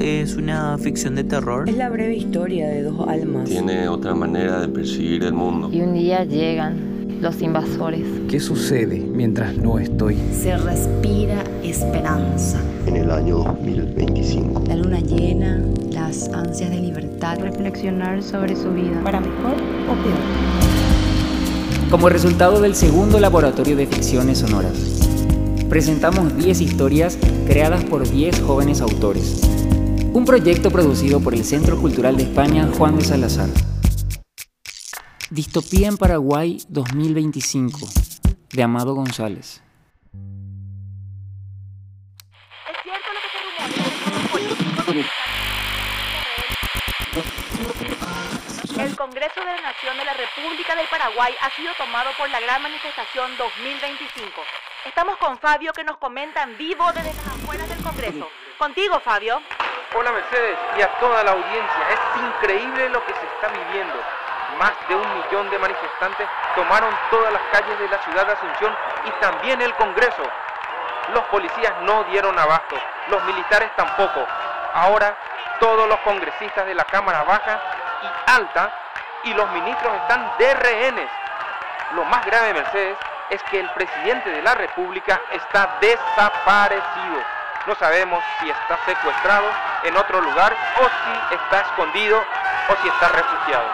es una ficción de terror. Es la breve historia de dos almas. Tiene otra manera de percibir el mundo. Y un día llegan los invasores. ¿Qué sucede mientras no estoy? Se respira esperanza. En el año 2025. La luna llena, las ansias de libertad. Reflexionar sobre su vida. ¿Para mejor o peor? Como resultado del segundo laboratorio de ficciones sonoras, presentamos 10 historias creadas por 10 jóvenes autores. Un proyecto producido por el Centro Cultural de España Juan de Salazar. Distopía en Paraguay 2025, de Amado González. El Congreso de la Nación de la República del Paraguay ha sido tomado por la gran manifestación 2025. Estamos con Fabio que nos comenta en vivo desde las afueras del Congreso. Contigo, Fabio. Hola Mercedes y a toda la audiencia. Es increíble lo que se está viviendo. Más de un millón de manifestantes tomaron todas las calles de la ciudad de Asunción y también el Congreso. Los policías no dieron abasto, los militares tampoco. Ahora todos los congresistas de la Cámara Baja y Alta y los ministros están de rehenes. Lo más grave, Mercedes, es que el presidente de la República está desaparecido. No sabemos si está secuestrado en otro lugar o si está escondido o si está refugiado.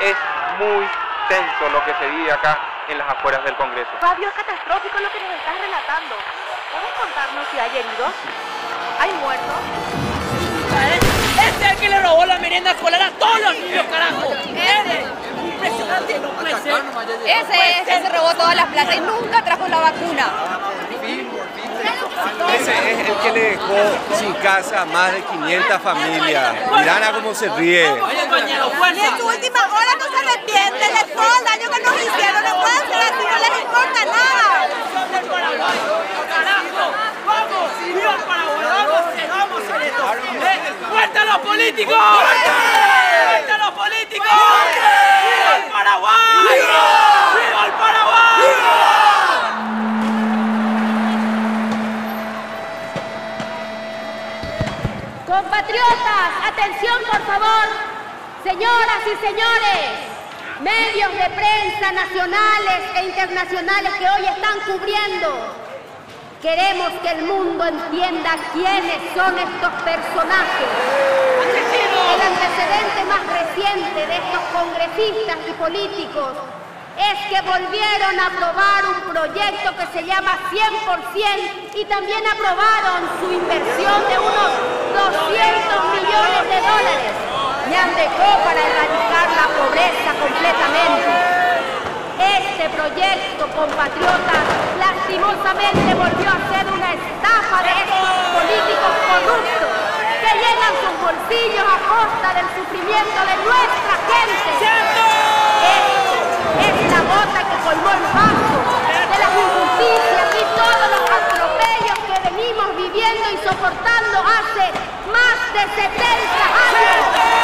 Es muy tenso lo que se vive acá en las afueras del Congreso. Fabio, es catastrófico lo que nos estás relatando. ¿Puedes contarnos si hay heridos? ¿Hay muertos? Ese es el que le robó la merienda escolar a todos los niños, carajo. Ese. Impresionante, no puede ser. Ese es, ese robó todas las plata y nunca trajo la vacuna. Ese es el que le dejó sin casa a más de 500 familias. Mirana cómo se ríe. Y en su última hora no se arrepienten de todo el daño que nos hicieron. No pueden ser así, no les importa nada. ¡Vamos! ¡Viva el Paraguay! ¡Vamos! ¡Vamos en esto! ¡Muerta a los políticos! ¡Muerta atención por favor. Señoras y señores, medios de prensa nacionales e internacionales que hoy están cubriendo. Queremos que el mundo entienda quiénes son estos personajes. El antecedente más reciente de estos congresistas y políticos es que volvieron a aprobar un proyecto que se llama 100% y también aprobaron su inversión de unos 200 millones de dólares. Ñandecó para erradicar la pobreza completamente. Este proyecto, compatriotas, lastimosamente volvió a ser una estafa de estos políticos corruptos que llenan sus bolsillos a costa del sufrimiento de nuestra gente. Esto es la gota que colmó el vaso de las injusticias y todos los viviendo y soportando hace más de 70 años.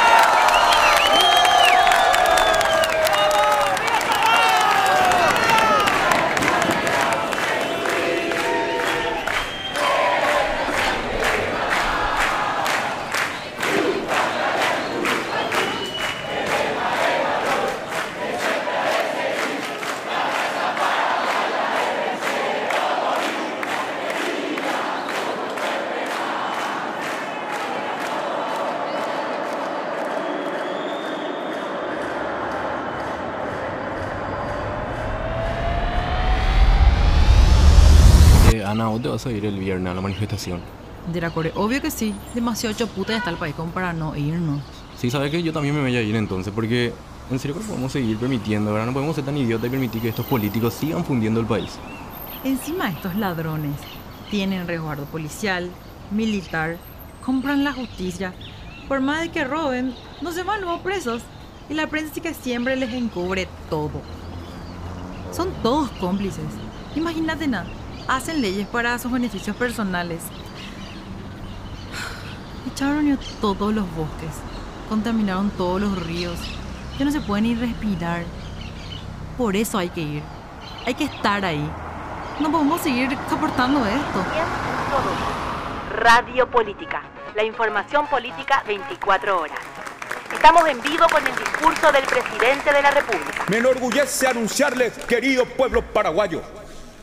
Vas a ir el viernes a la manifestación? Diracore, obvio que sí. Demasiado choputa ya está el país como para no irnos. Sí, sabes que yo también me voy a ir entonces, porque en serio que no podemos seguir permitiendo, ¿verdad? No podemos ser tan idiotas y permitir que estos políticos sigan fundiendo el país. Encima estos ladrones tienen resguardo policial, militar, compran la justicia. Por más de que roben, no se van luego presos. Y la prensa sí que siempre les encubre todo. Son todos cómplices. Imagínate nada. Hacen leyes para sus beneficios personales. Echaron a todos los bosques. Contaminaron todos los ríos. Ya no se puede ni respirar. Por eso hay que ir. Hay que estar ahí. No podemos seguir soportando esto. Radio Política, La información política 24 horas. Estamos en vivo con el discurso del presidente de la República. Me enorgullece anunciarles, querido pueblo paraguayo,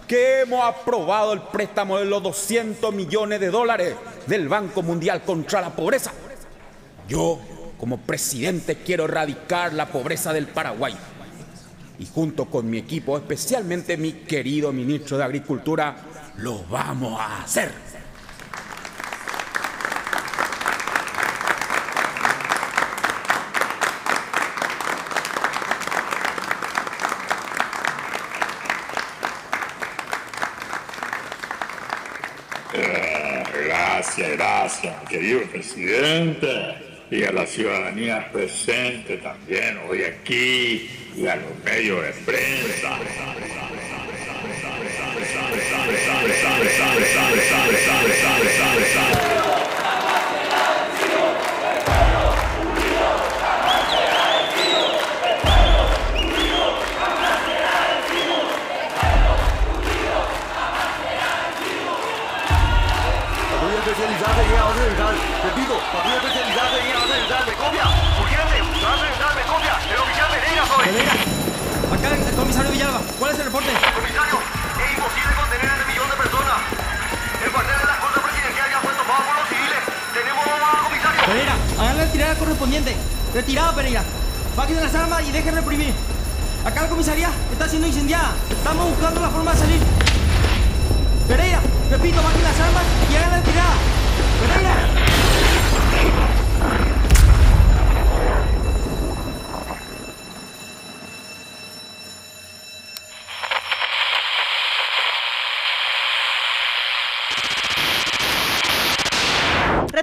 que hemos aprobado el préstamo de los 200 millones de dólares del Banco Mundial contra la Pobreza. Yo, como presidente, quiero erradicar la pobreza del Paraguay. Y junto con mi equipo, especialmente mi querido ministro de Agricultura, lo vamos a hacer. Presidente. Y a la ciudadanía presente también hoy aquí y a los medios de prensa. Especializada de llegada central. Me copia. Urgente. Copia. El oficial Pereira soy. Acá el comisario Villalba. ¿Cuál es el reporte? Comisario, es imposible contener a este millón de personas. El cuartel de la Corte Presidencial ya fue tomado por los civiles. Tenemos bomba, comisario. Pereira, hagan la retirada correspondiente. Retirada, Pereira. Bájense las armas y dejen reprimir. Acá la comisaría está siendo incendiada. Estamos buscando la forma de salir. Pereira, repito, bajen las armas y hagan la retirada. Pereira.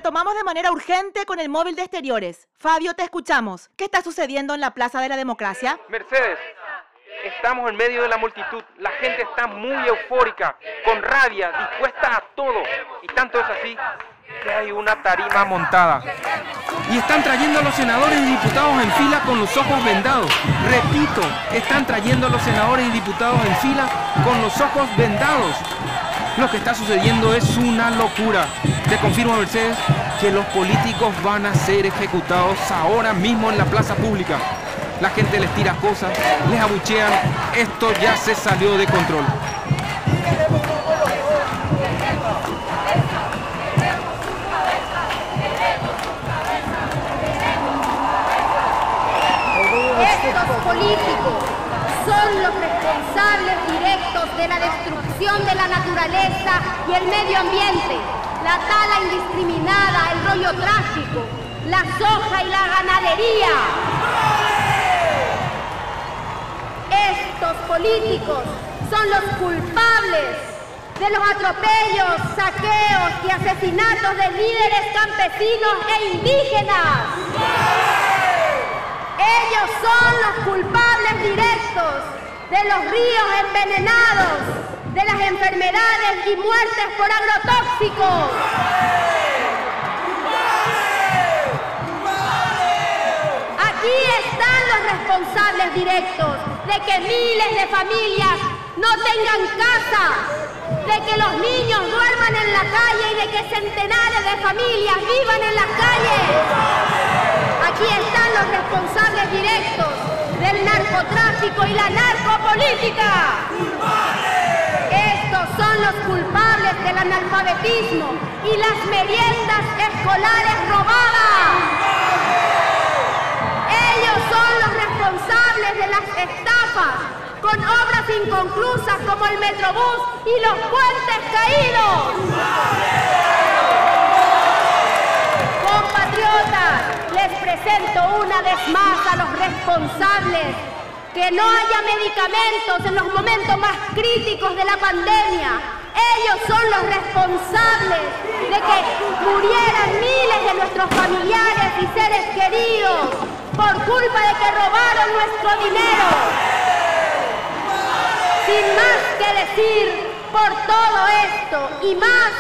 Retomamos de manera urgente con el móvil de exteriores. Fabio, te escuchamos. ¿Qué está sucediendo en la Plaza de la Democracia? Mercedes, estamos en medio de la multitud. La gente está muy eufórica, con rabia, dispuesta a todo. Y tanto es así que hay una tarima montada. Y están trayendo a los senadores y diputados en fila con los ojos vendados. Repito, están trayendo a los senadores y diputados en fila con los ojos vendados. Lo que está sucediendo es una locura. Te confirmo, Mercedes, que los políticos van a ser ejecutados ahora mismo en la plaza pública. La gente les tira cosas, les abuchean. Esto ya se salió de control. Estos políticos son los responsables directos de la destrucción de la naturaleza y el medio ambiente, la tala indiscriminada, el rollo tráfico, la soja y la ganadería. Estos políticos son los culpables de los atropellos, saqueos y asesinatos de líderes campesinos e indígenas. Ellos son los culpables directos de los ríos envenenados, de las enfermedades y muertes por agrotóxicos. Aquí están los responsables directos de que miles de familias no tengan casa, de que los niños duerman en la calle y de que centenares de familias vivan en las calles. Aquí están los responsables directos del narcotráfico y la narcopolítica. Son los culpables del analfabetismo y las meriendas escolares robadas. Ellos son los responsables de las estafas con obras inconclusas como el Metrobús y los puentes caídos. Compatriotas, les presento una vez más a los responsables que no haya medicamentos en los momentos más críticos de la pandemia. Ellos son los responsables de que murieran miles de nuestros familiares y seres queridos por culpa de que robaron nuestro dinero. Sin más que decir por todo esto y más,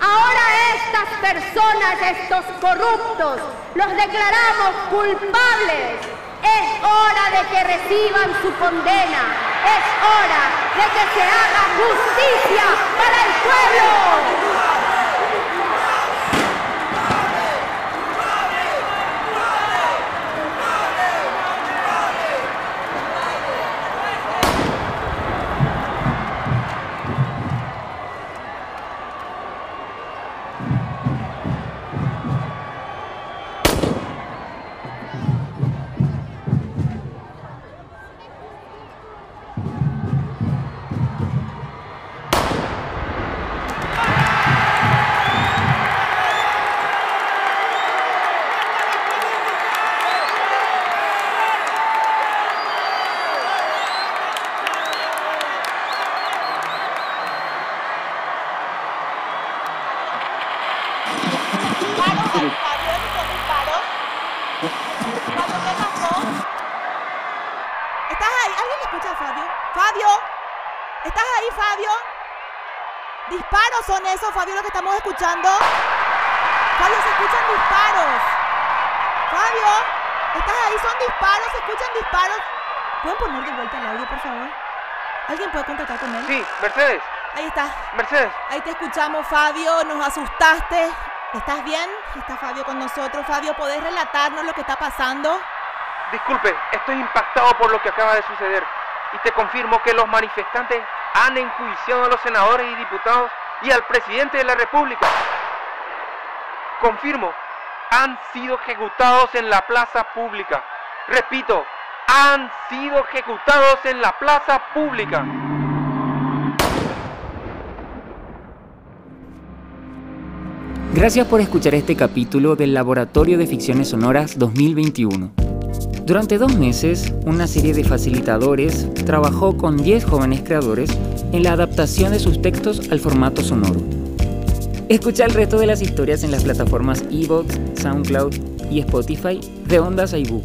ahora estas personas, estos corruptos, los declaramos culpables. Es hora de que reciban su condena. Es hora de que se haga justicia para el pueblo. Fabio? ¿estás ahí, Fabio? Disparos son esos, Fabio, lo que estamos escuchando. Fabio, se escuchan disparos. Fabio, ¿estás ahí? Son disparos, se escuchan disparos. ¿Pueden poner de vuelta el audio, por favor? ¿Alguien puede contactar con él? Sí, Mercedes. Ahí está. Mercedes. Ahí te escuchamos, Fabio. Nos asustaste. ¿Estás bien? Está Fabio con nosotros. Fabio, ¿podés relatarnos lo que está pasando? Disculpe, estoy impactado por lo que acaba de suceder. Y te confirmo que los manifestantes han enjuiciado a los senadores y diputados y al presidente de la República. Confirmo, han sido ejecutados en la plaza pública. Repito, han sido ejecutados en la plaza pública. Gracias por escuchar este capítulo del Laboratorio de Ficciones Sonoras 2021. Durante dos meses, una serie de facilitadores trabajó con 10 jóvenes creadores en la adaptación de sus textos al formato sonoro. Escucha el resto de las historias en las plataformas Evox, SoundCloud y Spotify de Ondas Aibú.